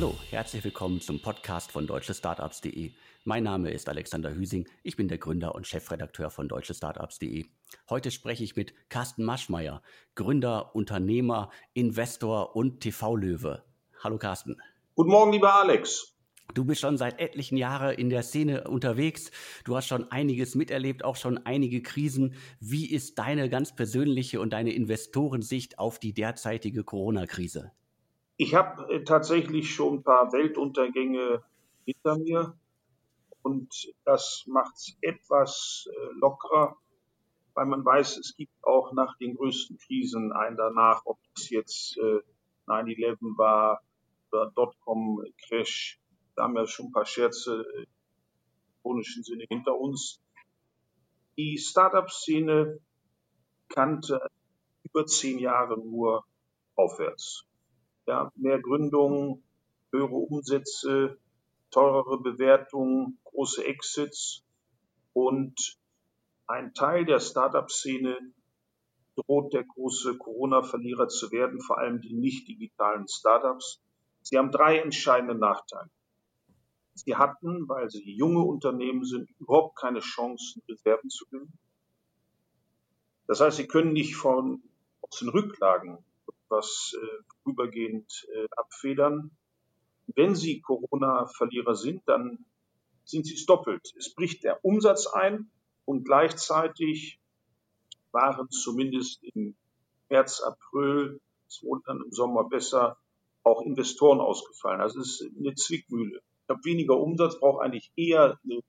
Hallo, herzlich willkommen zum Podcast von deutschestartups.de. Mein Name ist Alexander Hüsing, ich bin der Gründer und Chefredakteur von deutschestartups.de. Heute spreche ich mit Carsten Maschmeyer, Gründer, Unternehmer, Investor und TV-Löwe. Hallo Carsten. Guten Morgen, lieber Alex. Du bist schon seit etlichen Jahren in der Szene unterwegs. Du hast schon einiges miterlebt, auch schon einige Krisen. Wie ist deine ganz persönliche und deine Investorensicht auf die derzeitige Corona-Krise? Ich habe äh, tatsächlich schon ein paar Weltuntergänge hinter mir und das macht es etwas äh, lockerer, weil man weiß, es gibt auch nach den größten Krisen einen danach, ob es jetzt äh, 9-11 war oder Dotcom-Crash. Da haben wir schon ein paar Scherze äh, im chronischen Sinne hinter uns. Die Startup-Szene kannte über zehn Jahre nur aufwärts ja, mehr Gründungen, höhere Umsätze, teurere Bewertungen, große Exits und ein Teil der Startup-Szene droht der große Corona-Verlierer zu werden, vor allem die nicht digitalen Startups. Sie haben drei entscheidende Nachteile. Sie hatten, weil sie junge Unternehmen sind, überhaupt keine Chance, Reserven zu gewinnen. Das heißt, sie können nicht von, aus den Rücklagen was äh, vorübergehend äh, abfedern. Wenn Sie Corona-Verlierer sind, dann sind Sie es doppelt. Es bricht der Umsatz ein und gleichzeitig waren zumindest im März, April, es wurde dann im Sommer besser, auch Investoren ausgefallen. Also es ist eine Zwickmühle. Ich habe weniger Umsatz, brauche eigentlich eher eine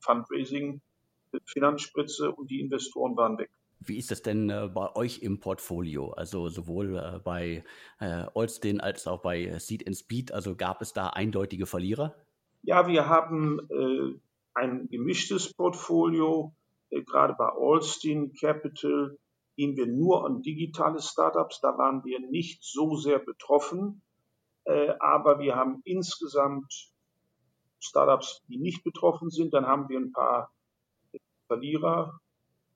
Fundraising-Finanzspritze und die Investoren waren weg. Wie ist das denn äh, bei euch im Portfolio? Also sowohl äh, bei äh, Olstin als auch bei Seed and Speed. Also gab es da eindeutige Verlierer? Ja, wir haben äh, ein gemischtes Portfolio. Äh, gerade bei Olstin Capital gehen wir nur an digitale Startups. Da waren wir nicht so sehr betroffen. Äh, aber wir haben insgesamt Startups, die nicht betroffen sind. Dann haben wir ein paar Verlierer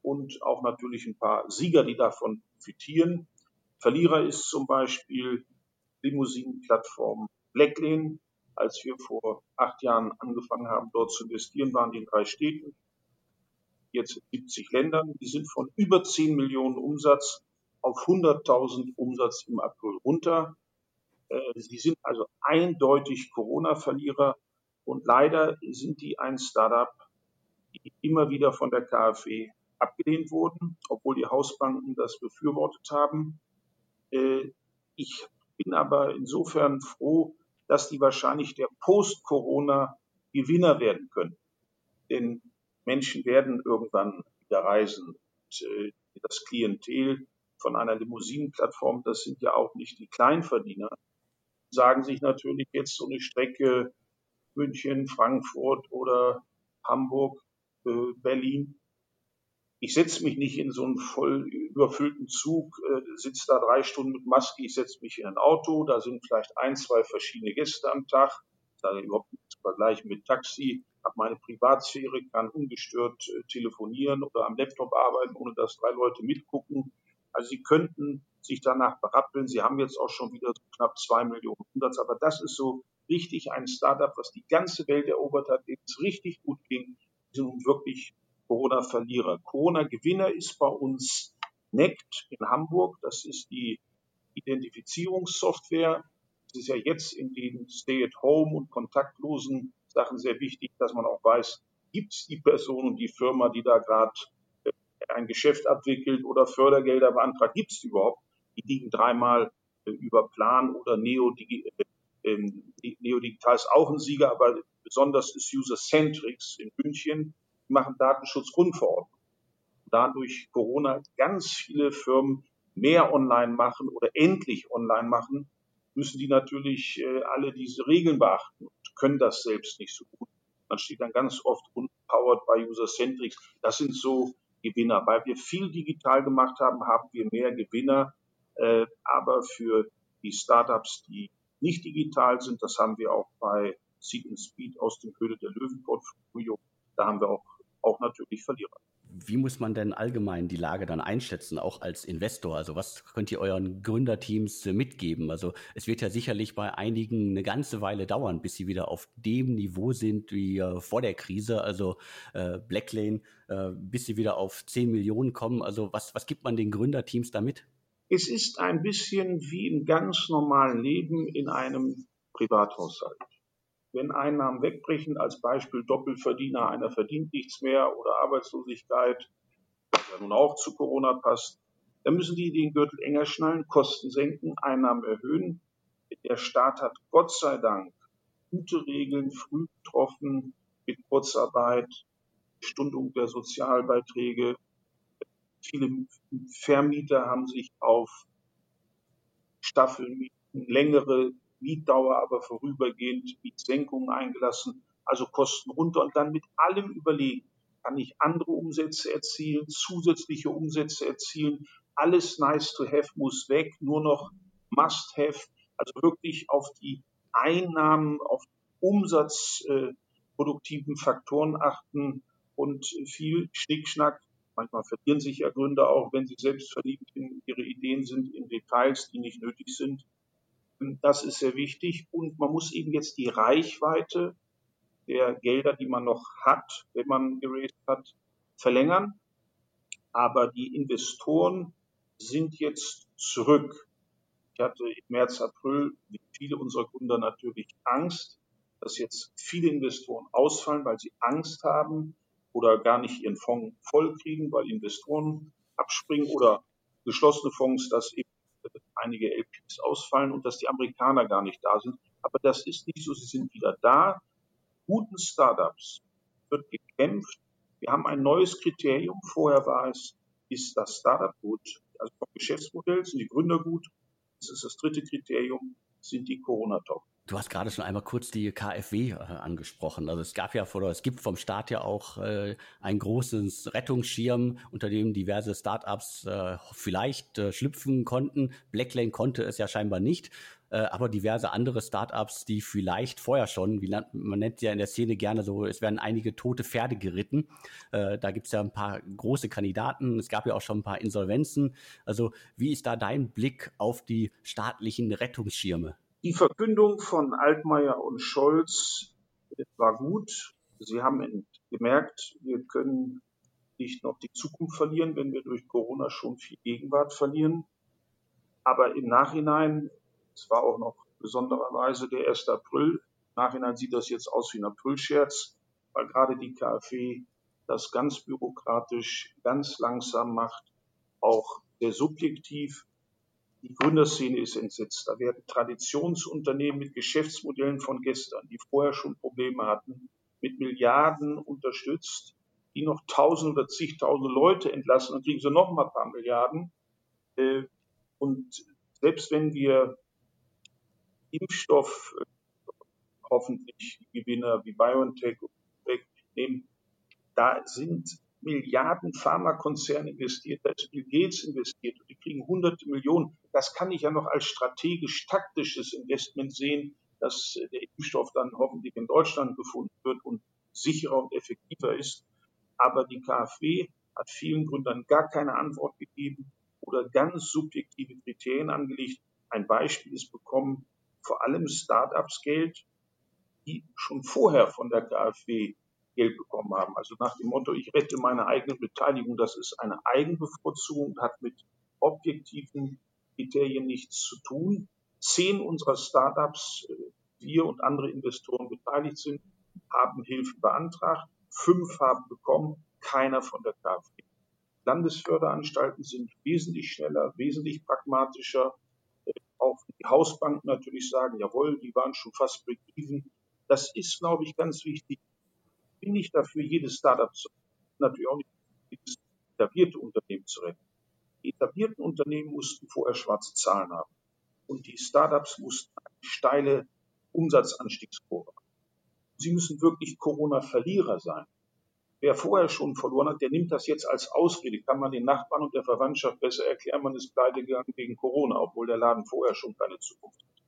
und auch natürlich ein paar Sieger, die davon profitieren. Verlierer ist zum Beispiel Limousinenplattform Blacklane. Als wir vor acht Jahren angefangen haben, dort zu investieren, waren die in drei Städten, jetzt in 70 Ländern. Die sind von über 10 Millionen Umsatz auf 100.000 Umsatz im April runter. Äh, sie sind also eindeutig Corona-Verlierer und leider sind die ein Startup, die immer wieder von der KfW abgelehnt wurden, obwohl die Hausbanken das befürwortet haben. Äh, ich bin aber insofern froh, dass die wahrscheinlich der Post-Corona-Gewinner werden können. Denn Menschen werden irgendwann wieder reisen. Und, äh, das Klientel von einer Limousinenplattform, das sind ja auch nicht die Kleinverdiener, sagen sich natürlich jetzt so eine Strecke München, Frankfurt oder Hamburg, äh, Berlin, ich setze mich nicht in so einen voll überfüllten Zug, äh, sitze da drei Stunden mit Maske, ich setze mich in ein Auto, da sind vielleicht ein, zwei verschiedene Gäste am Tag, sage überhaupt nicht zu vergleichen mit Taxi, habe meine Privatsphäre, kann ungestört äh, telefonieren oder am Laptop arbeiten, ohne dass drei Leute mitgucken. Also Sie könnten sich danach berappeln. Sie haben jetzt auch schon wieder knapp zwei Millionen Umsatz, aber das ist so richtig ein Startup, was die ganze Welt erobert hat, dem es richtig gut ging. Die sind wirklich Corona-Verlierer. Corona-Gewinner ist bei uns NECT in Hamburg. Das ist die Identifizierungssoftware. Es ist ja jetzt in den Stay-at-Home und kontaktlosen Sachen sehr wichtig, dass man auch weiß, gibt es die Person und die Firma, die da gerade äh, ein Geschäft abwickelt oder Fördergelder beantragt, gibt es überhaupt? Die liegen dreimal äh, über Plan oder Neo, äh, ähm, Neodigital ist auch ein Sieger, aber besonders ist User Centrics in München machen Datenschutzgrundverordnung. Dadurch Corona ganz viele Firmen mehr online machen oder endlich online machen, müssen die natürlich äh, alle diese Regeln beachten und können das selbst nicht so gut. Man steht dann ganz oft unpowered bei User-Centrics. Das sind so Gewinner. Weil wir viel digital gemacht haben, haben wir mehr Gewinner. Äh, aber für die Startups, die nicht digital sind, das haben wir auch bei Seed Speed aus dem Höhle der Löwen Portfolio, da haben wir auch auch natürlich Verlierer. wie muss man denn allgemein die Lage dann einschätzen, auch als Investor? Also was könnt ihr euren Gründerteams äh, mitgeben? Also es wird ja sicherlich bei einigen eine ganze Weile dauern, bis sie wieder auf dem Niveau sind wie äh, vor der Krise, also äh, Blacklane, äh, bis sie wieder auf 10 Millionen kommen. Also was, was gibt man den Gründerteams damit? Es ist ein bisschen wie im ganz normalen Leben in einem Privathaushalt wenn Einnahmen wegbrechen, als Beispiel Doppelverdiener, einer verdient nichts mehr oder Arbeitslosigkeit, was ja nun auch zu Corona passt, dann müssen die den Gürtel enger schnallen, Kosten senken, Einnahmen erhöhen. Der Staat hat Gott sei Dank gute Regeln früh getroffen mit Kurzarbeit, Stundung der Sozialbeiträge. Viele Vermieter haben sich auf Staffelmieten, längere Mietdauer aber vorübergehend Mietsenkungen eingelassen, also Kosten runter und dann mit allem überlegen, kann ich andere Umsätze erzielen, zusätzliche Umsätze erzielen, alles nice to have muss weg, nur noch must have, also wirklich auf die Einnahmen, auf umsatzproduktiven äh, Faktoren achten und viel Schnickschnack. Manchmal verlieren sich ja Gründer auch, wenn sie selbst verliebt in ihre Ideen sind, in Details, die nicht nötig sind. Das ist sehr wichtig. Und man muss eben jetzt die Reichweite der Gelder, die man noch hat, wenn man geraced hat, verlängern. Aber die Investoren sind jetzt zurück. Ich hatte im März, April, wie viele unserer Kunden natürlich Angst, dass jetzt viele Investoren ausfallen, weil sie Angst haben oder gar nicht ihren Fonds vollkriegen, weil Investoren abspringen oder geschlossene Fonds, dass eben einige LPs ausfallen und dass die Amerikaner gar nicht da sind. Aber das ist nicht so, sie sind wieder da. Guten Startups wird gekämpft. Wir haben ein neues Kriterium. Vorher war es, ist das Startup gut? Also vom Geschäftsmodell sind die Gründer gut. Das ist das dritte Kriterium, sind die Corona-Top. Du hast gerade schon einmal kurz die KfW äh, angesprochen. Also es gab ja oder es gibt vom Staat ja auch äh, ein großes Rettungsschirm, unter dem diverse Startups äh, vielleicht äh, schlüpfen konnten. Blacklane konnte es ja scheinbar nicht, äh, aber diverse andere Startups, die vielleicht vorher schon, wie man nennt ja in der Szene gerne so, es werden einige tote Pferde geritten. Äh, da gibt es ja ein paar große Kandidaten. Es gab ja auch schon ein paar Insolvenzen. Also wie ist da dein Blick auf die staatlichen Rettungsschirme? Die Verkündung von Altmaier und Scholz war gut. Sie haben gemerkt, wir können nicht noch die Zukunft verlieren, wenn wir durch Corona schon viel Gegenwart verlieren. Aber im Nachhinein, es war auch noch besondererweise der 1. April, im Nachhinein sieht das jetzt aus wie ein Aprilscherz, weil gerade die KfW das ganz bürokratisch, ganz langsam macht, auch sehr subjektiv die Gründerszene ist entsetzt. Da werden Traditionsunternehmen mit Geschäftsmodellen von gestern, die vorher schon Probleme hatten, mit Milliarden unterstützt, die noch tausend oder zigtausende Leute entlassen und kriegen sie noch mal ein paar Milliarden. Äh, und selbst wenn wir Impfstoff äh, hoffentlich Gewinner wie BioNTech nehmen, da sind Milliarden Pharmakonzerne investiert, da ist Bill Gates investiert und die kriegen hunderte Millionen. Das kann ich ja noch als strategisch-taktisches Investment sehen, dass der Impfstoff dann hoffentlich in Deutschland gefunden wird und sicherer und effektiver ist. Aber die KfW hat vielen Gründern gar keine Antwort gegeben oder ganz subjektive Kriterien angelegt. Ein Beispiel ist bekommen vor allem Start-ups Geld, die schon vorher von der KfW Geld bekommen haben. Also nach dem Motto, ich rette meine eigene Beteiligung, das ist eine Eigenbevorzugung, hat mit objektiven Kriterien nichts zu tun. Zehn unserer Startups, äh, wir und andere Investoren beteiligt sind, haben Hilfe beantragt. Fünf haben bekommen, keiner von der KfW. Landesförderanstalten sind wesentlich schneller, wesentlich pragmatischer. Äh, auch die Hausbanken natürlich sagen, jawohl, die waren schon fast break-even. Das ist, glaube ich, ganz wichtig bin nicht dafür, jedes Startup zu natürlich auch nicht jedes etablierte Unternehmen zu retten. Die etablierten Unternehmen mussten vorher schwarze Zahlen haben. Und die Startups mussten eine steile Umsatzanstiegskurve. Sie müssen wirklich Corona-Verlierer sein. Wer vorher schon verloren hat, der nimmt das jetzt als Ausrede. Kann man den Nachbarn und der Verwandtschaft besser erklären, man ist pleite gegangen wegen Corona, obwohl der Laden vorher schon keine Zukunft hat.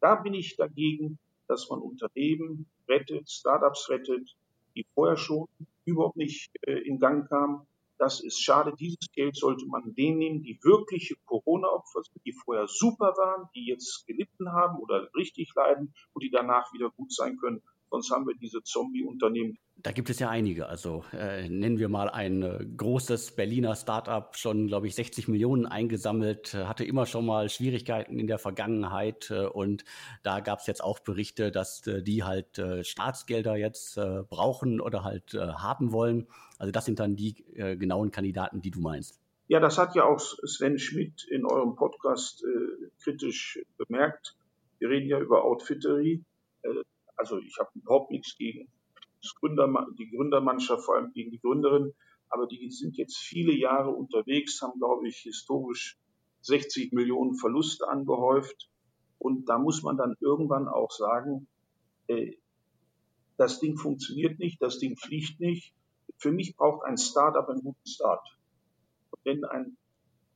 Da bin ich dagegen, dass man Unternehmen rettet, Startups rettet, die vorher schon überhaupt nicht äh, in Gang kamen. Das ist schade. Dieses Geld sollte man denen nehmen, die wirkliche Corona-Opfer sind, die vorher super waren, die jetzt gelitten haben oder richtig leiden und die danach wieder gut sein können. Sonst haben wir diese Zombie-Unternehmen. Da gibt es ja einige. Also äh, nennen wir mal ein äh, großes Berliner Startup, schon, glaube ich, 60 Millionen eingesammelt, äh, hatte immer schon mal Schwierigkeiten in der Vergangenheit. Äh, und da gab es jetzt auch Berichte, dass äh, die halt Staatsgelder jetzt brauchen oder halt haben wollen. Also das sind dann die genauen Kandidaten, die du meinst. Ja, das hat ja auch Sven Schmidt in eurem Podcast kritisch bemerkt. Wir reden ja über Outfittery also ich habe überhaupt nichts gegen Gründer, die Gründermannschaft, vor allem gegen die Gründerin, aber die sind jetzt viele Jahre unterwegs, haben, glaube ich, historisch 60 Millionen Verluste angehäuft. Und da muss man dann irgendwann auch sagen, äh, das Ding funktioniert nicht, das Ding fliegt nicht. Für mich braucht ein Startup einen guten Start. wenn ein,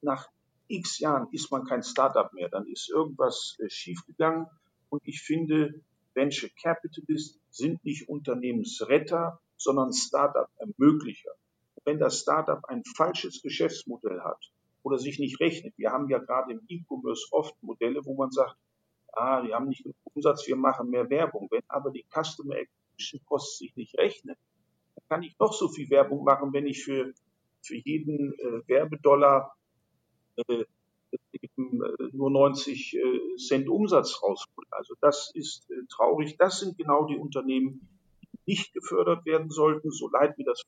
nach x Jahren ist man kein Startup mehr, dann ist irgendwas äh, schiefgegangen. Und ich finde, Venture Capitalists sind nicht Unternehmensretter, sondern Startup-Ermöglicher. Wenn das Startup ein falsches Geschäftsmodell hat oder sich nicht rechnet, wir haben ja gerade im E-Commerce oft Modelle, wo man sagt, ah, wir haben nicht genug Umsatz, wir machen mehr Werbung. Wenn aber die Customer Acquisition Cost sich nicht rechnet, dann kann ich noch so viel Werbung machen, wenn ich für, für jeden äh, Werbedollar äh, eben nur 90 äh, Cent Umsatz rausholt. Also das ist äh, traurig. Das sind genau die Unternehmen, die nicht gefördert werden sollten, so leid mir das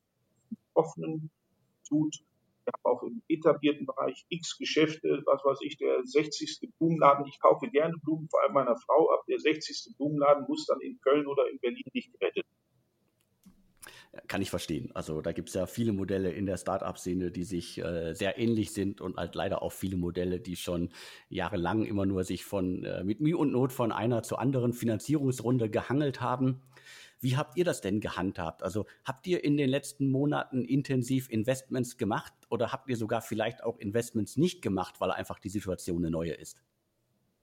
Offenen tut. Wir haben auch im etablierten Bereich x Geschäfte, was weiß ich, der 60. Blumenladen. Ich kaufe gerne Blumen, vor allem meiner Frau ab. Der 60. Blumenladen muss dann in Köln oder in Berlin nicht gerettet kann ich verstehen. Also da gibt es ja viele Modelle in der Startup-Szene, die sich äh, sehr ähnlich sind und halt leider auch viele Modelle, die schon jahrelang immer nur sich von äh, mit Mühe und Not von einer zur anderen Finanzierungsrunde gehangelt haben. Wie habt ihr das denn gehandhabt? Also habt ihr in den letzten Monaten intensiv Investments gemacht oder habt ihr sogar vielleicht auch Investments nicht gemacht, weil einfach die Situation eine neue ist?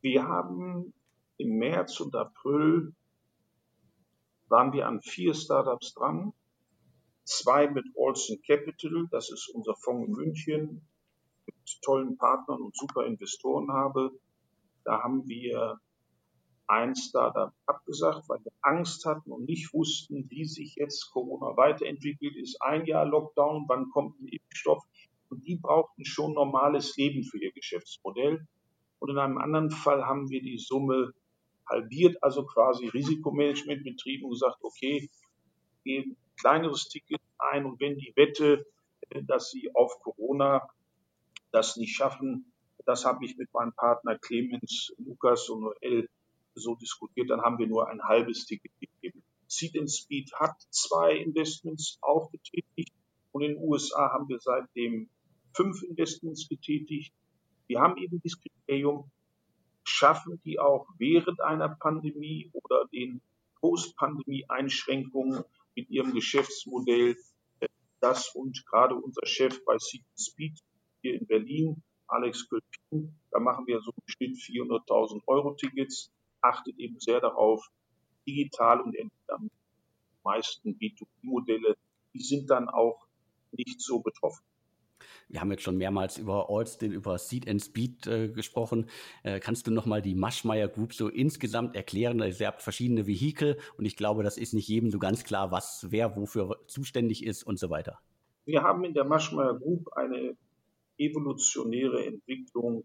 Wir haben im März und April waren wir an vier Startups dran zwei mit Olsen Capital, das ist unser Fonds in München, mit tollen Partnern und super Investoren habe. Da haben wir ein Startup abgesagt, weil wir Angst hatten und nicht wussten, wie sich jetzt Corona weiterentwickelt. Ist ein Jahr Lockdown, wann kommt ein Impfstoff? Und die brauchten schon normales Leben für ihr Geschäftsmodell. Und in einem anderen Fall haben wir die Summe halbiert, also quasi Risikomanagement betrieben und gesagt, okay, gehen kleineres Ticket ein und wenn die Wette, äh, dass sie auf Corona das nicht schaffen, das habe ich mit meinem Partner Clemens, Lukas und Noel so diskutiert, dann haben wir nur ein halbes Ticket gegeben. Seed and Speed hat zwei Investments auch getätigt und in den USA haben wir seitdem fünf Investments getätigt. Wir haben eben dieses Kriterium, schaffen die auch während einer Pandemie oder den Post-Pandemie-Einschränkungen mit ihrem Geschäftsmodell äh, das und gerade unser Chef bei Seek Speed hier in Berlin, Alex Kölpin, da machen wir so im Schnitt 400.000 Euro Tickets, achtet eben sehr darauf, digital und am meisten B2B-Modelle, die sind dann auch nicht so betroffen. Wir haben jetzt schon mehrmals über Alston, über Seed and Speed äh, gesprochen. Äh, kannst du nochmal die Maschmeyer Group so insgesamt erklären? Also ihr habt verschiedene Vehikel und ich glaube, das ist nicht jedem so ganz klar, was wer wofür zuständig ist und so weiter. Wir haben in der Maschmeyer Group eine evolutionäre Entwicklung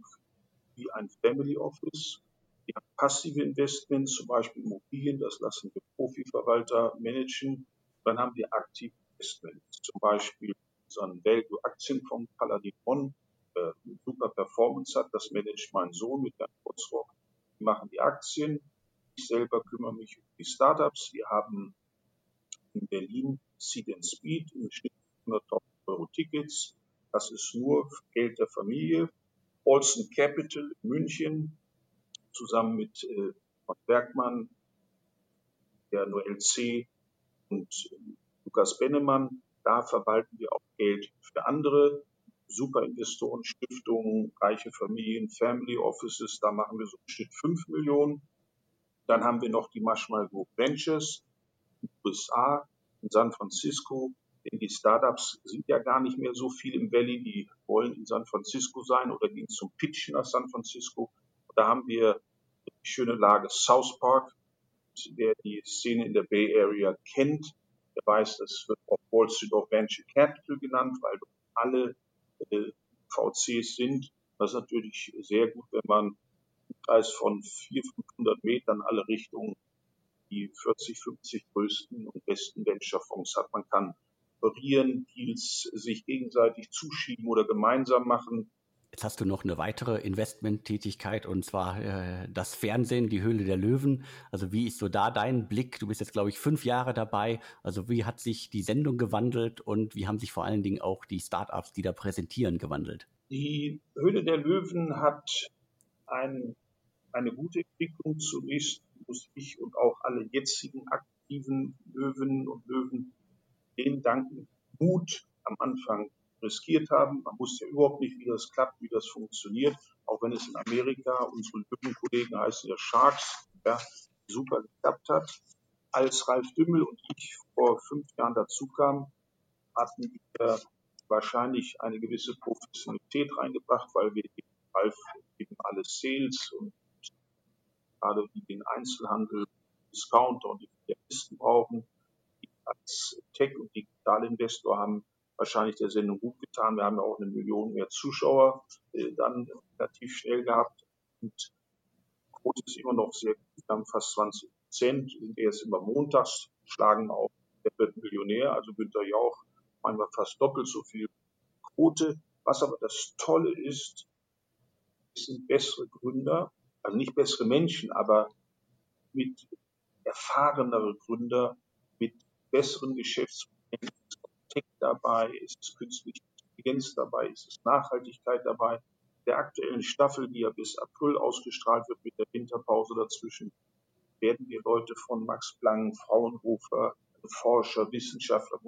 wie ein Family Office. Wir haben passive Investments, zum Beispiel Immobilien, das lassen wir Profiverwalter managen. Dann haben wir aktive Investments, zum Beispiel unseren Value-Aktienfonds Paladin One äh, super Performance hat. Das managt mein Sohn mit Herrn Kurzrock. Wir machen die Aktien. Ich selber kümmere mich um die Startups. Wir haben in Berlin Seed and Speed im Schnitt 100.000 Euro Tickets. Das ist nur Geld der Familie. Olsen Capital in München zusammen mit äh, Bergmann, der Noel C. und äh, Lukas Bennemann da verwalten wir auch Geld für andere Superinvestoren, Stiftungen, reiche Familien, Family Offices. Da machen wir so im Schnitt 5 Millionen. Dann haben wir noch die Maschmal Group Ventures in den USA, in San Francisco, Denn die Startups sind ja gar nicht mehr so viel im Valley, die wollen in San Francisco sein oder gehen zum Pitchen nach San Francisco. Da haben wir die schöne Lage South Park. Wer die Szene in der Bay Area kennt, weiß, das wird auf Wall Street auch Venture Capital genannt, weil alle äh, VCs sind. Das ist natürlich sehr gut, wenn man im Kreis von 400, 500 Metern alle Richtungen die 40, 50 größten und besten Venture-Fonds hat. Man kann operieren, Deals sich gegenseitig zuschieben oder gemeinsam machen. Jetzt hast du noch eine weitere Investmenttätigkeit und zwar äh, das Fernsehen, die Höhle der Löwen. Also wie ist so da dein Blick? Du bist jetzt, glaube ich, fünf Jahre dabei. Also wie hat sich die Sendung gewandelt und wie haben sich vor allen Dingen auch die Startups, die da präsentieren, gewandelt? Die Höhle der Löwen hat ein, eine gute Entwicklung. Zunächst muss ich und auch alle jetzigen aktiven Löwen und Löwen denen danken, Mut am Anfang riskiert haben. Man wusste ja überhaupt nicht, wie das klappt, wie das funktioniert. Auch wenn es in Amerika, unsere Löwenkollegen heißen ja Sharks, ja, super geklappt hat. Als Ralf Dümmel und ich vor fünf Jahren dazu kamen, hatten wir wahrscheinlich eine gewisse Professionalität reingebracht, weil wir Ralf eben alle Sales und gerade den Einzelhandel, Discounter und die Listen brauchen, die als Tech- und Digitalinvestor haben wahrscheinlich der Sendung gut getan. Wir haben ja auch eine Million mehr Zuschauer äh, dann relativ schnell gehabt. Und Quote ist immer noch sehr gut. Wir haben fast 20 Prozent, sind erst immer montags, schlagen auch der wird Millionär, also Günther Jauch, manchmal fast doppelt so viel Quote. Was aber das Tolle ist, es sind bessere Gründer, also nicht bessere Menschen, aber mit erfahrenere Gründer, mit besseren Geschäftsmodellen, Tech dabei, ist es künstliche Intelligenz dabei, ist es Nachhaltigkeit dabei. Der aktuellen Staffel, die ja bis April ausgestrahlt wird mit der Winterpause dazwischen, werden wir Leute von Max Planck, Fraunhofer, Forscher, Wissenschaftler,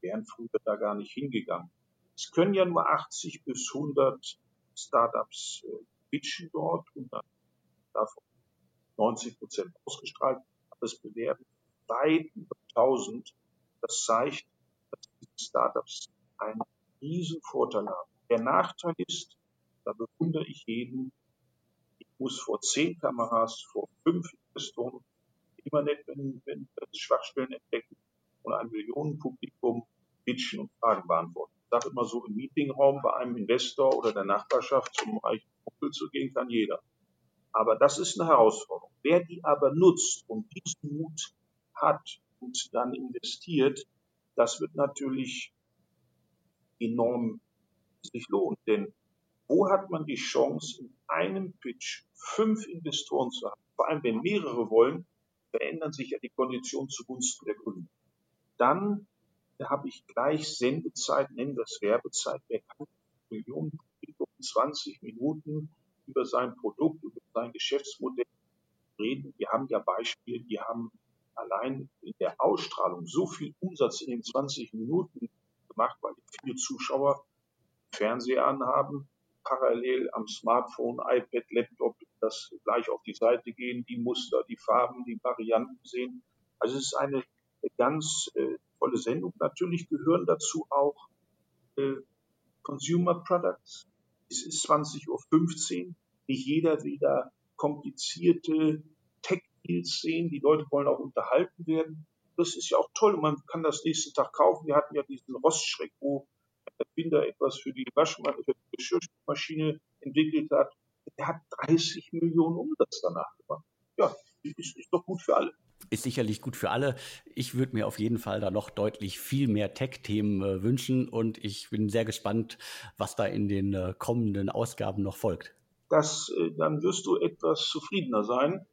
wären früher da gar nicht hingegangen. Es können ja nur 80 bis 100 Startups äh, pitchen dort und dann davon 90 Prozent ausgestrahlt, aber es bewerben weit über 1000. Das zeigt, Startups einen riesen Vorteil haben. Der Nachteil ist, da bewundere ich jeden, ich muss vor zehn Kameras, vor fünf Investoren, immer nett, wenn, wenn Schwachstellen entdecken und ein Millionenpublikum pitchen und Fragen beantworten. Ich sage immer so, im Meetingraum bei einem Investor oder der Nachbarschaft zum reichen Kumpel zu gehen, kann jeder. Aber das ist eine Herausforderung. Wer die aber nutzt und diesen Mut hat und dann investiert, das wird natürlich enorm sich lohnen. Denn wo hat man die Chance, in einem Pitch fünf Investoren zu haben? Vor allem, wenn mehrere wollen, verändern sich ja die Konditionen zugunsten der Kunden. Dann habe ich gleich Sendezeit, nennen es Werbezeit. Wer kann Millionen 20 Minuten über sein Produkt, über sein Geschäftsmodell reden? Wir haben ja Beispiele, die haben allein in der Ausstrahlung so viel Umsatz in den 20 Minuten gemacht, weil viele Zuschauer Fernseher anhaben, parallel am Smartphone, iPad, Laptop das gleich auf die Seite gehen, die Muster, die Farben, die Varianten sehen. Also es ist eine ganz äh, tolle Sendung. Natürlich gehören dazu auch äh, Consumer Products. Es ist 20.15 Uhr. Nicht jeder da komplizierte Tech-Deals sehen. Die Leute wollen auch unterhalten werden. Das ist ja auch toll und man kann das nächsten Tag kaufen. Wir hatten ja diesen Rostschreck, wo der Erfinder etwas für die Geschirrmaschine entwickelt hat. Der hat 30 Millionen Umsatz danach gemacht. Ja, ist, ist doch gut für alle ist sicherlich gut für alle. Ich würde mir auf jeden Fall da noch deutlich viel mehr Tech-Themen äh, wünschen und ich bin sehr gespannt, was da in den äh, kommenden Ausgaben noch folgt. Das, äh, dann wirst du etwas zufriedener sein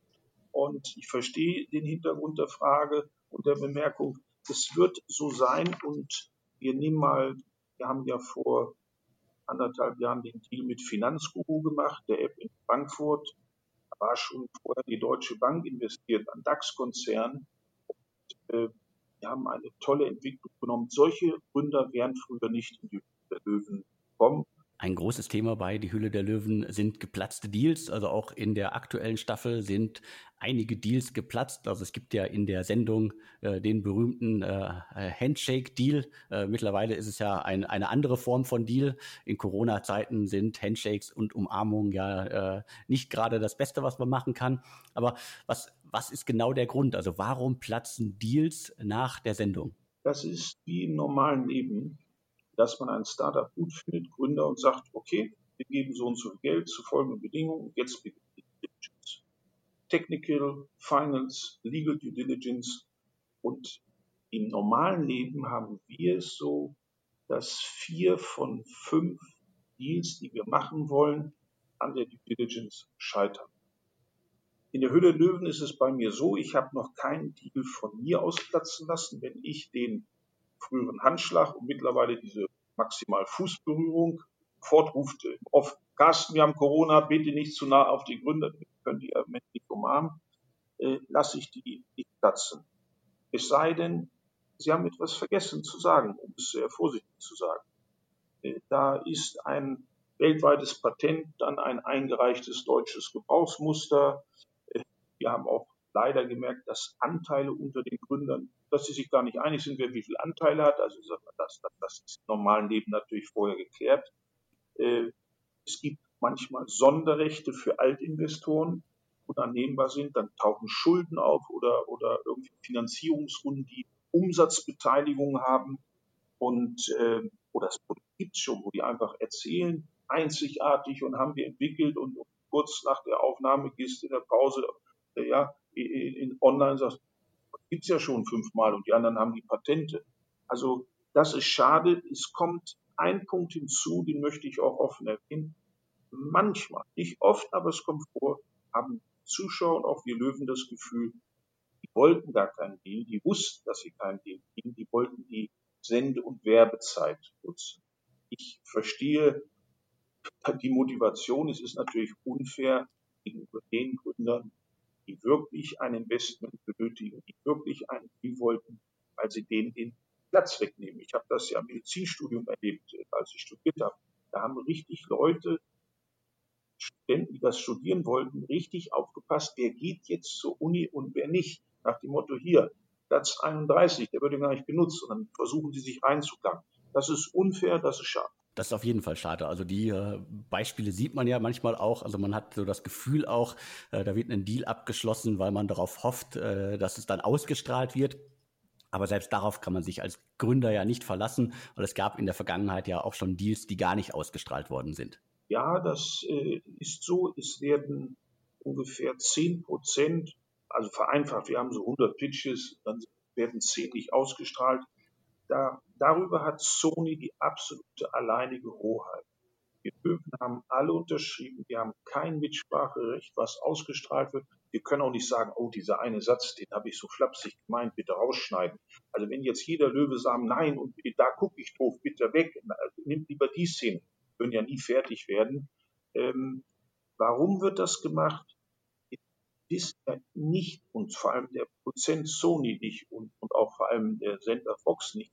und ich verstehe den Hintergrund der Frage und der Bemerkung. Es wird so sein und wir nehmen mal, wir haben ja vor anderthalb Jahren den Deal mit Finanzguru gemacht, der App in Frankfurt war schon vorher die Deutsche Bank investiert, ein DAX-Konzern. Äh, wir haben eine tolle Entwicklung genommen. Solche Gründer wären früher nicht in die Löwen gekommen. Ein großes Thema bei Die Hülle der Löwen sind geplatzte Deals. Also auch in der aktuellen Staffel sind einige Deals geplatzt. Also es gibt ja in der Sendung äh, den berühmten äh, Handshake-Deal. Äh, mittlerweile ist es ja ein, eine andere Form von Deal. In Corona-Zeiten sind Handshakes und Umarmungen ja äh, nicht gerade das Beste, was man machen kann. Aber was, was ist genau der Grund? Also warum platzen Deals nach der Sendung? Das ist wie im normalen Leben dass man ein Startup gut findet, Gründer und sagt, okay, wir geben so und so viel Geld zu folgenden Bedingungen, jetzt beginnt die Diligence. Technical, Finance, Legal Due Diligence und im normalen Leben haben wir es so, dass vier von fünf Deals, die wir machen wollen, an der Due Diligence scheitern. In der Hülle Löwen ist es bei mir so, ich habe noch keinen Deal von mir ausplatzen lassen. Wenn ich den früheren Handschlag und mittlerweile diese maximal Fußberührung fortruft oft, Carsten, wir haben Corona, bitte nicht zu nah auf die Gründer, wir können die nicht umarmen, äh, lasse ich die nicht platzen. Es sei denn, Sie haben etwas vergessen zu sagen, um es sehr vorsichtig zu sagen. Äh, da ist ein weltweites Patent, dann ein eingereichtes deutsches Gebrauchsmuster. Äh, wir haben auch leider gemerkt, dass Anteile unter den Gründern, dass sie sich gar nicht einig sind, wer wie viel Anteile hat. Also das, das, das ist im normalen Leben natürlich vorher geklärt. Äh, es gibt manchmal Sonderrechte für Altinvestoren, unannehmbar sind. Dann tauchen Schulden auf oder, oder irgendwie Finanzierungsrunden, die Umsatzbeteiligung haben. Und äh, oder das gibt es schon, wo die einfach erzählen, einzigartig und haben wir entwickelt und kurz nach der Aufnahme gehst in der Pause, äh, ja, in online sagst, gibt's ja schon fünfmal und die anderen haben die Patente. Also das ist schade. Es kommt ein Punkt hinzu, den möchte ich auch offen erwähnen. Manchmal, nicht oft, aber es kommt vor, haben Zuschauer und auch wir Löwen das Gefühl, die wollten gar keinen Deal, die wussten, dass sie keinen Deal kriegen, die wollten die Sende- und Werbezeit nutzen. Ich verstehe die Motivation, es ist natürlich unfair gegenüber den Gründern, die wirklich ein Investment benötigen, die wirklich ein Deal wollten, weil sie denen den Platz wegnehmen. Ich habe das ja im Medizinstudium erlebt, als ich studiert habe. Da haben richtig Leute, Studenten, die das studieren wollten, richtig aufgepasst, wer geht jetzt zur Uni und wer nicht. Nach dem Motto, hier, Platz 31, der wird gar nicht benutzt. Und dann versuchen sie sich reinzugangen. Das ist unfair, das ist schade. Das ist auf jeden Fall schade. Also die äh, Beispiele sieht man ja manchmal auch. Also man hat so das Gefühl auch, äh, da wird ein Deal abgeschlossen, weil man darauf hofft, äh, dass es dann ausgestrahlt wird. Aber selbst darauf kann man sich als Gründer ja nicht verlassen, weil es gab in der Vergangenheit ja auch schon Deals, die gar nicht ausgestrahlt worden sind. Ja, das äh, ist so. Es werden ungefähr 10 Prozent, also vereinfacht, wir haben so 100 Pitches, dann werden 10 nicht ausgestrahlt. Da, darüber hat Sony die absolute alleinige Hoheit. Die Löwen haben alle unterschrieben, wir haben kein Mitspracherecht, was ausgestrahlt wird. Wir können auch nicht sagen, oh, dieser eine Satz, den habe ich so flapsig gemeint, bitte rausschneiden. Also wenn jetzt jeder Löwe sagt, nein, und da gucke ich doof, bitte weg, nimmt lieber die Szene, können ja nie fertig werden. Ähm, warum wird das gemacht? Ist ja nicht, und vor allem der Prozent Sony nicht und, und auch vor allem der Sender Fox nicht,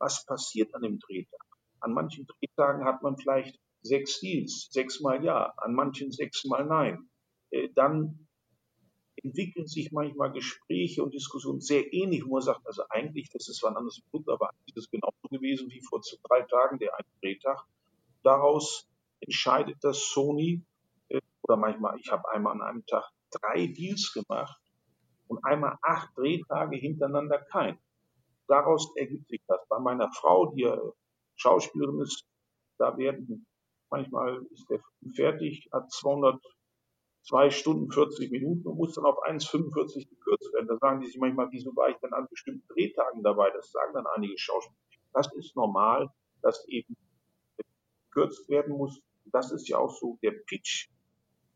was passiert an dem Drehtag. An manchen Drehtagen hat man vielleicht sechs Deals, sechsmal ja, an manchen sechsmal nein. Äh, dann entwickeln sich manchmal Gespräche und Diskussionen sehr ähnlich, wo man sagt, also eigentlich, das ist ein anderes Produkt, aber eigentlich ist es genauso gewesen wie vor drei Tagen der eine Drehtag. Daraus entscheidet das Sony, äh, oder manchmal, ich habe einmal an einem Tag drei Deals gemacht und einmal acht Drehtage hintereinander kein daraus ergibt sich das. Bei meiner Frau, die ja Schauspielerin ist, da werden manchmal ist der fertig, hat 202 Stunden 40 Minuten und muss dann auf 1,45 gekürzt werden. Da sagen die sich manchmal, wieso war ich denn an bestimmten Drehtagen dabei? Das sagen dann einige Schauspieler. Das ist normal, dass eben gekürzt werden muss. Das ist ja auch so, der Pitch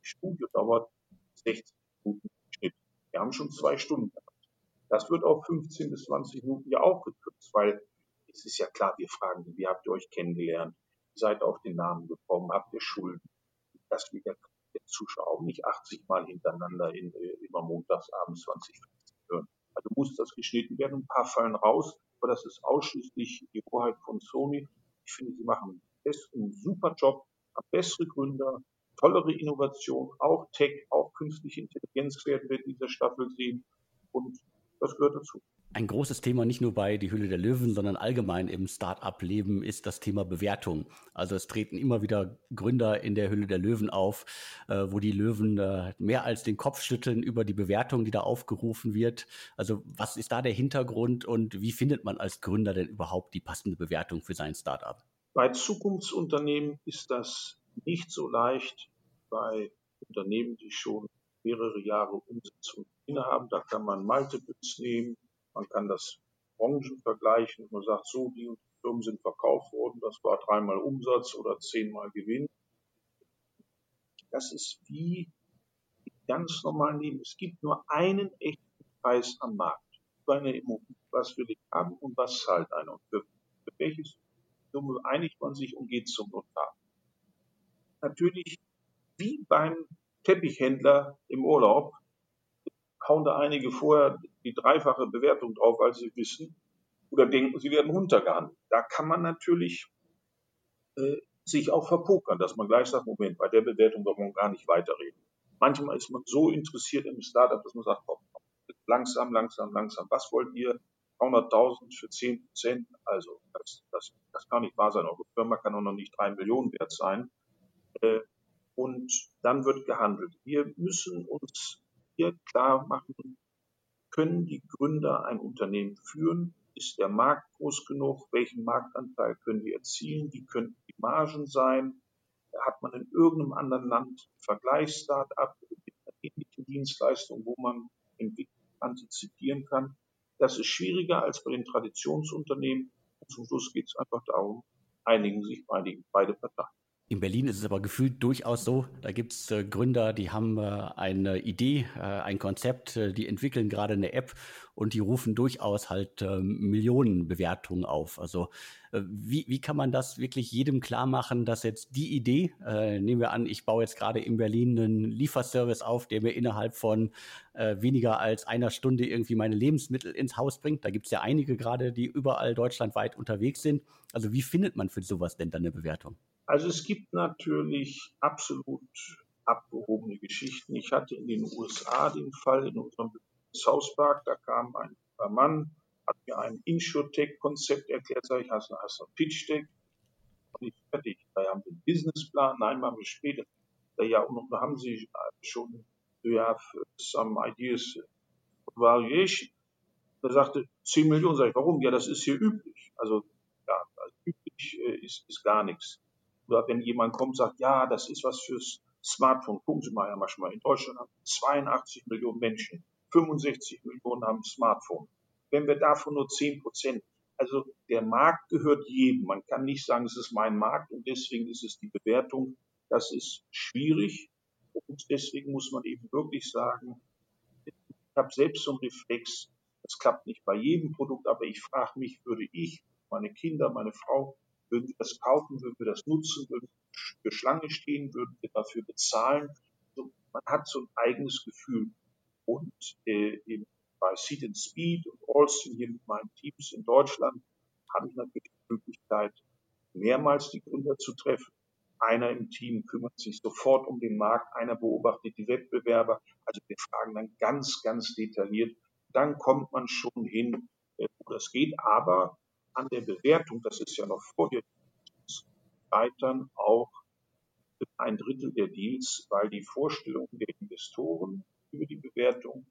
Studio dauert 60 Minuten Schnitt. Wir haben schon zwei Stunden. Das wird auf 15 bis 20 Minuten ja auch gekürzt, weil es ist ja klar, wir fragen, wie habt ihr euch kennengelernt? Seid auf den Namen gekommen? Habt ihr Schulden? Das will der, Zuschauer auch nicht 80 Mal hintereinander in, äh, immer montags abends 20, 50 hören. Also muss das geschnitten werden. Ein paar fallen raus, aber das ist ausschließlich die Hoheit von Sony. Ich finde, sie machen einen super Job, haben bessere Gründer, tollere Innovation, auch Tech, auch künstliche Intelligenz werden wir in dieser Staffel sehen. Und das gehört dazu. Ein großes Thema nicht nur bei Die Hülle der Löwen, sondern allgemein im Start-up-Leben ist das Thema Bewertung. Also es treten immer wieder Gründer in der Hülle der Löwen auf, äh, wo die Löwen äh, mehr als den Kopf schütteln über die Bewertung, die da aufgerufen wird. Also was ist da der Hintergrund und wie findet man als Gründer denn überhaupt die passende Bewertung für sein Start-up? Bei Zukunftsunternehmen ist das nicht so leicht. Bei Unternehmen, die schon mehrere Jahre Umsetzung haben, da kann man Multiples nehmen man kann das Branchen vergleichen. Man sagt so, die Firmen sind verkauft worden, das war dreimal Umsatz oder zehnmal Gewinn. Das ist wie ganz normal Leben. Es gibt nur einen echten Preis am Markt für eine Immobilie. Was will ich haben und was zahlt einer? Und für, für welches Summe einigt man sich und geht zum Notar? Natürlich, wie beim Teppichhändler im Urlaub, hauen da einige vorher die dreifache Bewertung drauf, weil sie wissen oder denken, sie werden runtergehandelt. Da kann man natürlich äh, sich auch verpokern, dass man gleich sagt, Moment, bei der Bewertung darf man gar nicht weiterreden. Manchmal ist man so interessiert im Startup, dass man sagt, komm, langsam, langsam, langsam. Was wollt ihr? 300.000 für 10 Prozent? Also, das, das, das kann nicht wahr sein. Eure Firma kann auch noch nicht drei Millionen wert sein. Äh, und dann wird gehandelt. Wir müssen uns hier klar machen, können die Gründer ein Unternehmen führen? Ist der Markt groß genug? Welchen Marktanteil können wir erzielen? Wie könnten die Margen sein? Hat man in irgendeinem anderen Land Vergleichs-Start-up mit einer ähnlichen Dienstleistung, wo man antizipieren kann? Das ist schwieriger als bei den Traditionsunternehmen. Und zum Schluss geht es einfach darum, einigen sich beide Parteien. In Berlin ist es aber gefühlt durchaus so, da gibt es äh, Gründer, die haben äh, eine Idee, äh, ein Konzept, äh, die entwickeln gerade eine App und die rufen durchaus halt ähm, Millionen Bewertungen auf. Also äh, wie, wie kann man das wirklich jedem klar machen, dass jetzt die Idee, äh, nehmen wir an, ich baue jetzt gerade in Berlin einen Lieferservice auf, der mir innerhalb von weniger als einer Stunde irgendwie meine Lebensmittel ins Haus bringt. Da gibt es ja einige gerade, die überall deutschlandweit unterwegs sind. Also wie findet man für sowas denn dann eine Bewertung? Also es gibt natürlich absolut abgehobene Geschichten. Ich hatte in den USA den Fall in unserem South Park, da kam ein Mann, hat mir ein Insurtech-Konzept erklärt, sag ich, hast du, hast du Pitch Deck? Und ich fertig. Da haben Sie einen Businessplan, nein, machen wir später. Ja, und da haben Sie schon, you have some ideas of variation. Da sagte 10 Millionen, sag ich, warum? Ja, das ist hier üblich. Also, ja, also üblich äh, ist, ist gar nichts. Oder wenn jemand kommt sagt, ja, das ist was fürs Smartphone. Gucken Sie mal, Herr Maschmeyer, in Deutschland haben 82 Millionen Menschen, 65 Millionen haben Smartphone. Wenn wir davon nur 10 Prozent, also der Markt gehört jedem. Man kann nicht sagen, es ist mein Markt und deswegen ist es die Bewertung. Das ist schwierig und deswegen muss man eben wirklich sagen, ich habe selbst so einen Reflex, das klappt nicht bei jedem Produkt, aber ich frage mich, würde ich, meine Kinder, meine Frau, würden wir das kaufen, würden wir das nutzen, würden wir Schlange stehen, würden wir dafür bezahlen. Also man hat so ein eigenes Gefühl. Und äh, in, bei Seed and Speed und Alston hier mit meinen Teams in Deutschland habe ich natürlich die Möglichkeit, mehrmals die Gründer zu treffen. Einer im Team kümmert sich sofort um den Markt, einer beobachtet die Wettbewerber. Also wir fragen dann ganz, ganz detailliert. Dann kommt man schon hin, äh, wo das geht. Aber an der Bewertung, das ist ja noch vor der scheitern auch ein Drittel der Deals, weil die Vorstellungen der Investoren über die Bewertung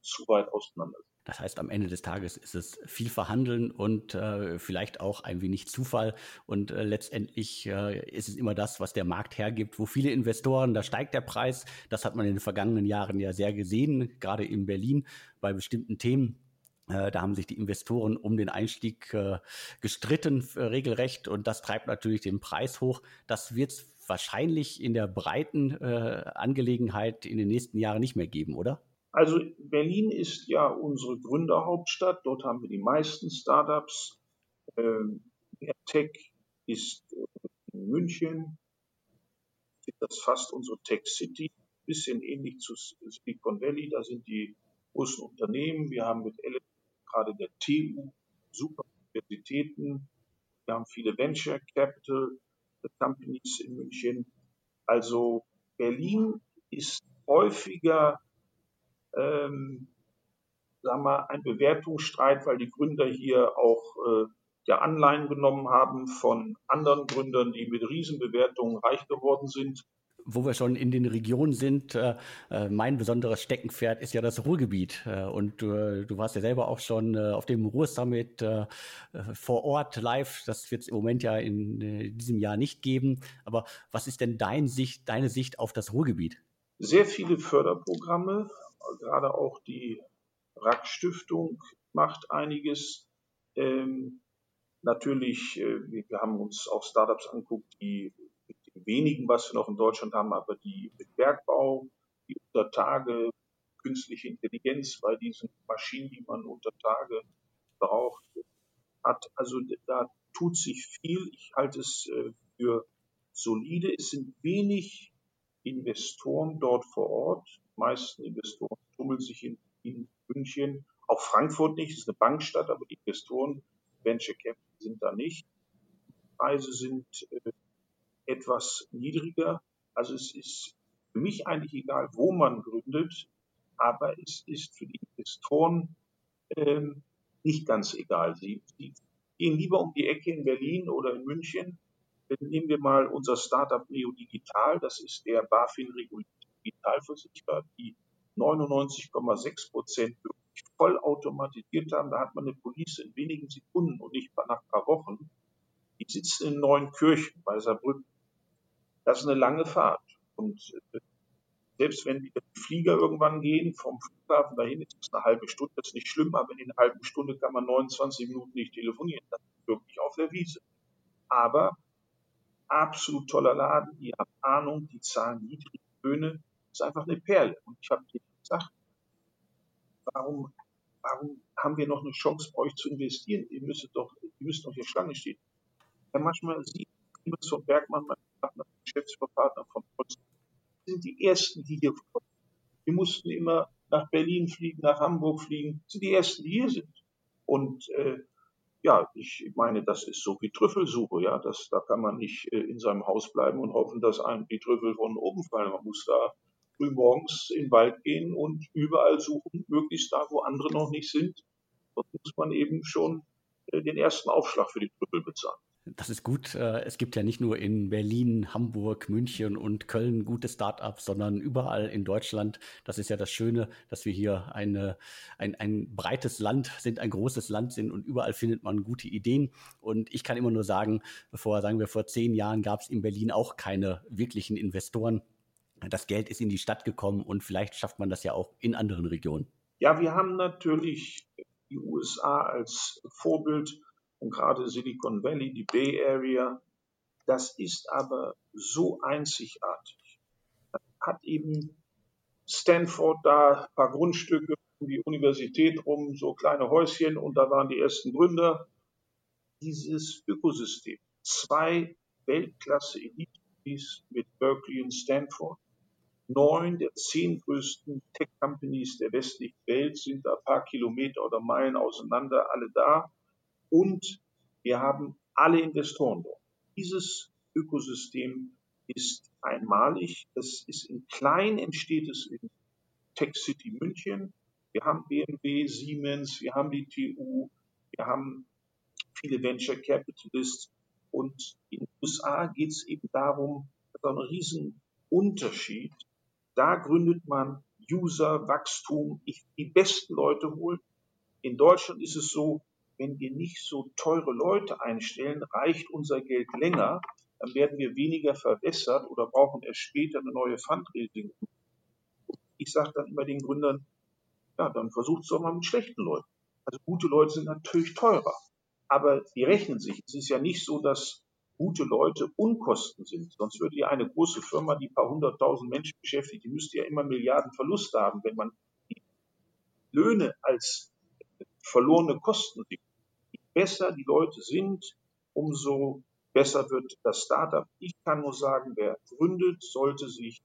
zu weit auseinander sind. Das heißt, am Ende des Tages ist es viel Verhandeln und äh, vielleicht auch ein wenig Zufall. Und äh, letztendlich äh, ist es immer das, was der Markt hergibt, wo viele Investoren, da steigt der Preis. Das hat man in den vergangenen Jahren ja sehr gesehen, gerade in Berlin bei bestimmten Themen. Äh, da haben sich die Investoren um den Einstieg äh, gestritten, äh, regelrecht, und das treibt natürlich den Preis hoch. Das wird es wahrscheinlich in der breiten Angelegenheit in den nächsten Jahren nicht mehr geben, oder? Also Berlin ist ja unsere Gründerhauptstadt. Dort haben wir die meisten Startups. Ähm, Tech ist in München. Das ist fast unsere Tech City. Bisschen ähnlich zu Silicon Valley. Da sind die großen Unternehmen. Wir haben mit gerade der TU super Universitäten. Wir haben viele Venture Capital Companies in München. Also Berlin ist häufiger ähm, sagen wir, ein Bewertungsstreit, weil die Gründer hier auch äh, ja Anleihen genommen haben von anderen Gründern, die mit Riesenbewertungen reich geworden sind. Wo wir schon in den Regionen sind, äh, äh mein besonderes Steckenpferd ist ja das Ruhrgebiet. Äh, und äh, du warst ja selber auch schon auf dem Ruhr-Summit vor Ort live. Das wird es im Moment ja in diesem Jahr nicht geben. Aber was ist denn dein Sicht, deine Sicht auf das Ruhrgebiet? Sehr viele Förderprogramme, gerade auch die RAK-Stiftung macht einiges. Ähm, natürlich, wir haben uns auch Startups angeguckt, die wenigen, was wir noch in Deutschland haben, aber die mit Bergbau, die unter Tage künstliche Intelligenz bei diesen Maschinen, die man unter Tage braucht, hat. Also da tut sich viel. Ich halte es äh, für solide. Es sind wenig Investoren dort vor Ort. Die meisten Investoren tummeln sich in, in München, auch Frankfurt nicht, es ist eine Bankstadt, aber die Investoren, Venture Capital sind da nicht. Preise sind äh, etwas niedriger. Also es ist für mich eigentlich egal, wo man gründet, aber es ist für die Investoren ähm, nicht ganz egal. Sie, sie gehen lieber um die Ecke in Berlin oder in München. Nehmen wir mal unser Startup Neo Digital, das ist der BaFin regulierte Digitalversicherer, die 99,6 Prozent wirklich vollautomatisiert haben. Da hat man eine Police in wenigen Sekunden und nicht nach ein paar Wochen. Die sitzen in Neunkirchen bei Saarbrücken. Das ist eine lange Fahrt. Und äh, selbst wenn die Flieger irgendwann gehen, vom Flughafen dahin ist es eine halbe Stunde, das ist nicht schlimm, aber in einer halben Stunde kann man 29 Minuten nicht telefonieren. Das ist wirklich auf der Wiese. Aber absolut toller Laden, die haben Ahnung, die zahlen niedrige Löhne, ist einfach eine Perle. Und ich habe gesagt, warum, warum haben wir noch eine Chance, bei euch zu investieren? Ihr müsst doch, ihr müsst doch hier Schlange stehen. Ja, manchmal Sie, Clemens von Bergmann, mein Partner, Geschäftspartner von Potsdam, sind die Ersten, die hier kommen. Wir mussten immer nach Berlin fliegen, nach Hamburg fliegen, sind die Ersten, die hier sind. Und äh, ja, ich meine, das ist so wie Trüffelsuche, ja, das, da kann man nicht äh, in seinem Haus bleiben und hoffen, dass einem die Trüffel von oben fallen. Man muss da früh morgens in den Wald gehen und überall suchen, möglichst da, wo andere noch nicht sind. Dort muss man eben schon äh, den ersten Aufschlag für die Trüppel bezahlen. Das ist gut. Äh, es gibt ja nicht nur in Berlin, Hamburg, München und Köln gute Startups, sondern überall in Deutschland. Das ist ja das Schöne, dass wir hier eine, ein, ein breites Land sind, ein großes Land sind und überall findet man gute Ideen. Und ich kann immer nur sagen, vor, sagen wir, vor zehn Jahren gab es in Berlin auch keine wirklichen Investoren das Geld ist in die Stadt gekommen und vielleicht schafft man das ja auch in anderen Regionen. Ja, wir haben natürlich die USA als Vorbild und gerade Silicon Valley, die Bay Area. Das ist aber so einzigartig. Hat eben Stanford da ein paar Grundstücke um die Universität rum, so kleine Häuschen und da waren die ersten Gründer. Dieses Ökosystem, zwei Weltklasse Elite mit Berkeley und Stanford, Neun der zehn größten Tech-Companies der westlichen Welt sind ein paar Kilometer oder Meilen auseinander, alle da. Und wir haben alle Investoren dort. Dieses Ökosystem ist einmalig. Es ist in klein entsteht es in Tech City München. Wir haben BMW, Siemens, wir haben die TU, wir haben viele Venture Capitalists. Und in den USA geht es eben darum, dass ein Riesenunterschied da gründet man User, Wachstum, ich, die besten Leute holen. In Deutschland ist es so, wenn wir nicht so teure Leute einstellen, reicht unser Geld länger, dann werden wir weniger verwässert oder brauchen erst später eine neue Fundraising. Ich sage dann immer den Gründern, ja, dann versucht es doch mal mit schlechten Leuten. Also gute Leute sind natürlich teurer, aber die rechnen sich. Es ist ja nicht so, dass gute Leute Unkosten sind. Sonst würde ja eine große Firma, die ein paar hunderttausend Menschen beschäftigt, die müsste ja immer Milliarden Verluste haben, wenn man die Löhne als verlorene Kosten sieht. Besser die Leute sind, umso besser wird das Startup. Ich kann nur sagen, wer gründet, sollte sich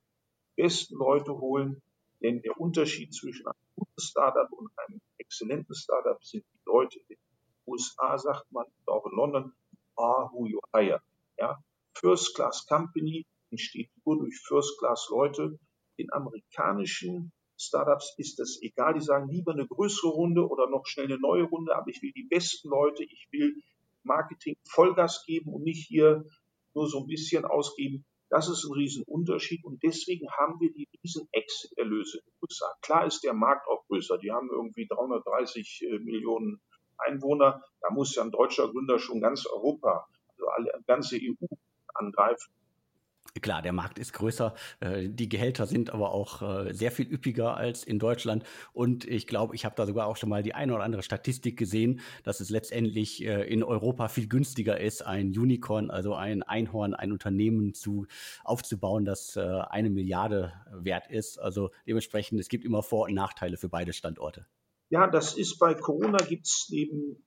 besten Leute holen, denn der Unterschied zwischen einem guten Startup und einem exzellenten Startup sind die Leute. In den USA sagt man, auch in London, ah, Bayer. Ja? First Class Company entsteht nur durch First Class Leute. Den amerikanischen Startups ist das egal. Die sagen lieber eine größere Runde oder noch schnell eine neue Runde, aber ich will die besten Leute. Ich will Marketing Vollgas geben und nicht hier nur so ein bisschen ausgeben. Das ist ein Riesenunterschied und deswegen haben wir die riesen Exit-Erlöse in. Klar ist der Markt auch größer. Die haben irgendwie 330 äh, Millionen Einwohner. Da muss ja ein deutscher Gründer schon ganz Europa, also alle, ganze EU angreifen. Klar, der Markt ist größer, äh, die Gehälter sind aber auch äh, sehr viel üppiger als in Deutschland. Und ich glaube, ich habe da sogar auch schon mal die eine oder andere Statistik gesehen, dass es letztendlich äh, in Europa viel günstiger ist, ein Unicorn, also ein Einhorn, ein Unternehmen zu aufzubauen, das eine Milliarde wert ist. Also dementsprechend, es gibt immer Vor- und Nachteile für beide Standorte. Ja, das ist bei Corona gibt es neben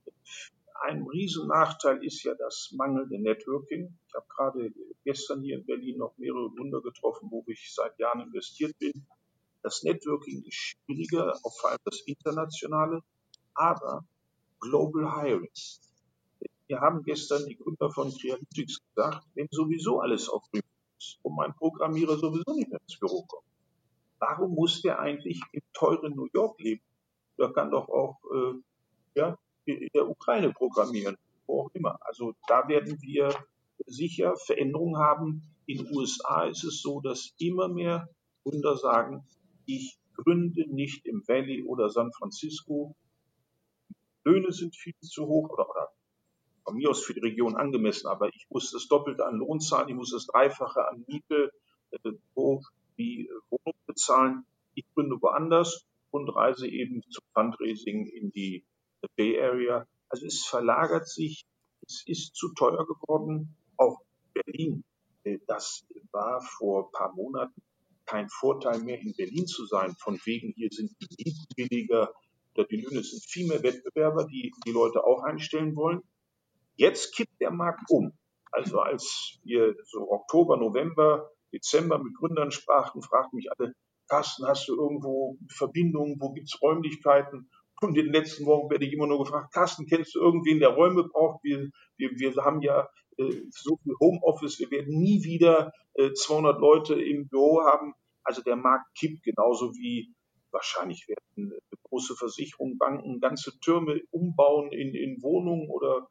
ein Riesennachteil ist ja das mangelnde Networking. Ich habe gerade gestern hier in Berlin noch mehrere Gründer getroffen, wo ich seit Jahren investiert bin. Das Networking ist schwieriger, auch vor allem das Internationale, aber Global Hiring. Wir haben gestern die Gründer von Crealytics gesagt, wenn sowieso alles auf Remote ist und mein Programmierer sowieso nicht mehr ins Büro kommt, warum muss der eigentlich im teuren New York leben? Da kann doch auch äh, ja, in der Ukraine programmieren, wo auch immer. Also da werden wir sicher Veränderungen haben. In den USA ist es so, dass immer mehr Gründer sagen, ich gründe nicht im Valley oder San Francisco. Löhne sind viel zu hoch oder, oder von mir aus für die Region angemessen, aber ich muss das Doppelte an Lohn zahlen, ich muss das Dreifache an Miete äh, wie Wohnung bezahlen. Ich gründe woanders und reise eben zum Fundraising in die Bay Area. Also es verlagert sich, es ist zu teuer geworden. Auch Berlin, äh, das war vor ein paar Monaten kein Vorteil mehr, in Berlin zu sein. Von wegen, hier sind die Mieten billiger oder die Löhne sind viel mehr Wettbewerber, die die Leute auch einstellen wollen. Jetzt kippt der Markt um. Also als wir so Oktober, November, Dezember mit Gründern sprachen, fragten mich alle, Carsten, hast du irgendwo Verbindungen, wo gibt es Räumlichkeiten? Und in den letzten Wochen werde ich immer nur gefragt, Carsten, kennst du irgendwen, der Räume braucht? Wir, wir, wir haben ja äh, so viel Homeoffice, wir werden nie wieder äh, 200 Leute im Büro haben. Also der Markt kippt genauso wie wahrscheinlich werden äh, große Versicherungen, Banken ganze Türme umbauen in, in Wohnungen oder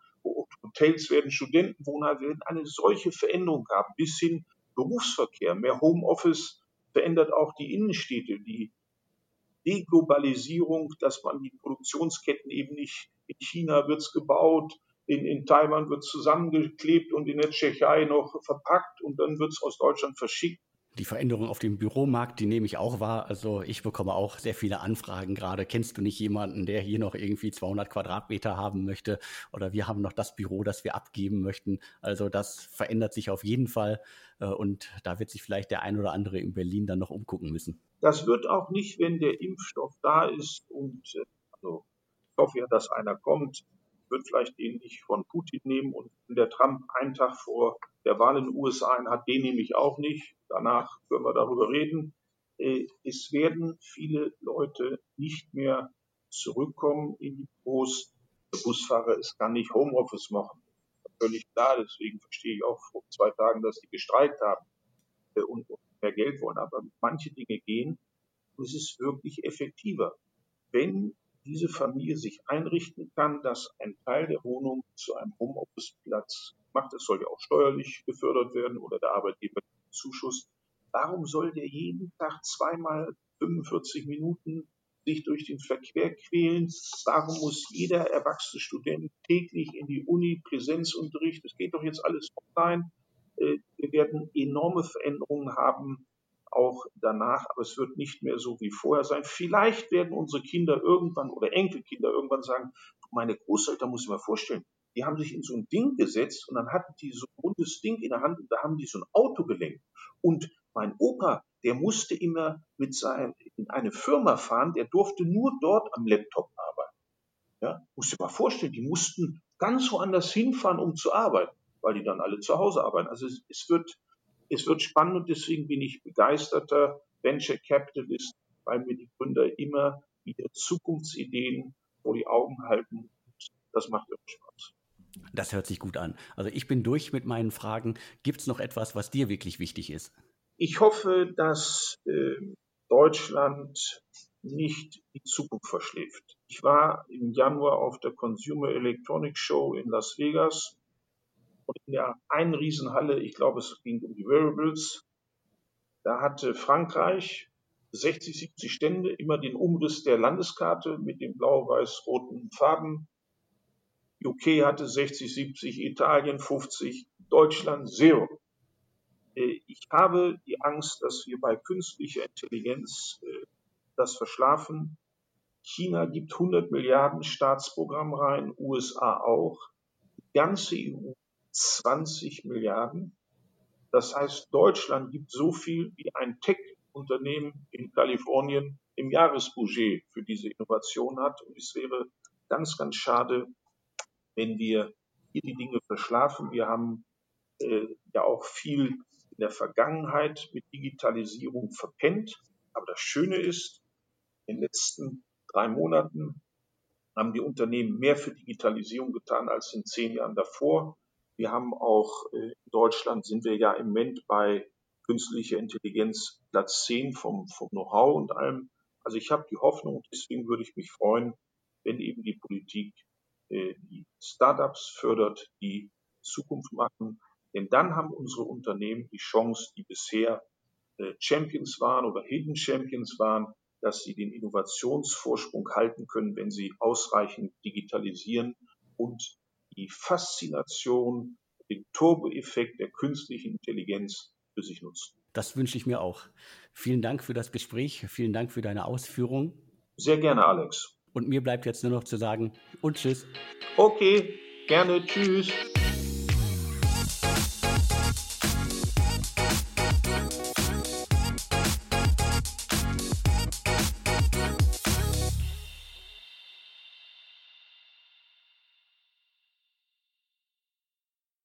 Hotels werden Studentenwohnheime, wir werden eine solche Veränderung haben, bis hin Berufsverkehr, mehr Homeoffice verändert auch die Innenstädte, die Deglobalisierung, dass man die Produktionsketten eben nicht in China wird's gebaut, in, in Taiwan wird zusammengeklebt und in der Tschechei noch verpackt und dann wird's aus Deutschland verschickt. Die Veränderung auf dem Büromarkt, die nehme ich auch wahr. Also ich bekomme auch sehr viele Anfragen gerade. Kennst du nicht jemanden, der hier noch irgendwie 200 Quadratmeter haben möchte? Oder wir haben noch das Büro, das wir abgeben möchten. Also das verändert sich auf jeden Fall. Äh, und da wird sich vielleicht der ein oder andere in Berlin dann noch umgucken müssen. Das wird auch nicht, wenn der Impfstoff da ist und äh, also ich hoffe ja, dass einer kommt, wird vielleicht den nicht von Putin nehmen und der Trump einen Tag vor der Wahl in den USA einen hat, den nehme ich auch nicht. Danach können wir darüber reden. Äh, es werden viele Leute nicht mehr zurückkommen in die Büros. Der Busfahrer ist gar nicht Homeoffice machen. Völlig klar, deswegen verstehe ich auch vor zwei Tagen, dass die gestreikt haben äh, und mehr Geld wollen. Aber manche Dinge gehen und es ist wirklich effektiver. Wenn diese Familie sich einrichten kann, dass ein Teil der Wohnung zu einem Homeoffice-Platz macht, es soll ja auch steuerlich gefördert werden oder der Arbeitgeber Zuschuss. Warum soll der jeden Tag zweimal 45 Minuten sich durch den Verkehr quälen? Warum muss jeder erwachsene Student täglich in die Uni Präsenzunterricht? Es geht doch jetzt alles online. Äh, wir werden enorme Veränderungen haben, auch danach, aber es wird nicht mehr so wie vorher sein. Vielleicht werden unsere Kinder irgendwann oder Enkelkinder irgendwann sagen, meine Großeltern muss ich mir vorstellen, die haben sich in so ein Ding gesetzt und dann hatten die so ein rundes Ding in der Hand und da haben die so ein Auto gelenkt. Und mein Opa, der musste immer mit seinem, in eine Firma fahren, der durfte nur dort am Laptop arbeiten. Ja, musst dir mal vorstellen, die mussten ganz woanders hinfahren, um zu arbeiten weil die dann alle zu Hause arbeiten. Also es, es, wird, es wird spannend und deswegen bin ich begeisterter Venture Capitalist, weil mir die Gründer immer wieder Zukunftsideen vor die Augen halten. Das macht immer Spaß. Das hört sich gut an. Also ich bin durch mit meinen Fragen. Gibt es noch etwas, was dir wirklich wichtig ist? Ich hoffe, dass äh, Deutschland nicht die Zukunft verschläft. Ich war im Januar auf der Consumer Electronics Show in Las Vegas und in der einen Riesenhalle, ich glaube, es ging um die Wearables, da hatte Frankreich 60, 70 Stände, immer den Umriss der Landeskarte mit dem blau-weiß-roten Faden. UK hatte 60, 70, Italien 50, Deutschland zero. Äh, ich habe die Angst, dass wir bei künstlicher Intelligenz äh, das verschlafen. China gibt 100 Milliarden Staatsprogramm rein, USA auch. Die ganze EU 20 Milliarden. Das heißt, Deutschland gibt so viel wie ein Tech-Unternehmen in Kalifornien im Jahresbudget für diese Innovation hat. Und es wäre ganz, ganz schade, wenn wir hier die Dinge verschlafen. Wir haben äh, ja auch viel in der Vergangenheit mit Digitalisierung verpennt. Aber das Schöne ist, in den letzten drei Monaten haben die Unternehmen mehr für Digitalisierung getan als in zehn Jahren davor. Wir haben auch äh, in Deutschland sind wir ja im Moment bei künstlicher Intelligenz Platz 10 vom, vom Know-how und allem. Also ich habe die Hoffnung, deswegen würde ich mich freuen, wenn eben die Politik äh, die Startups fördert, die Zukunft machen. Denn dann haben unsere Unternehmen die Chance, die bisher äh, Champions waren oder Hidden Champions waren, dass sie den Innovationsvorsprung halten können, wenn sie ausreichend digitalisieren und die Faszination, den Turbo-Effekt der künstlichen Intelligenz für sich nutzen. Das wünsche ich mir auch. Vielen Dank für das Gespräch. Vielen Dank für deine Ausführungen. Sehr gerne, Alex. Und mir bleibt jetzt nur noch zu sagen und tschüss. Okay, gerne, tschüss.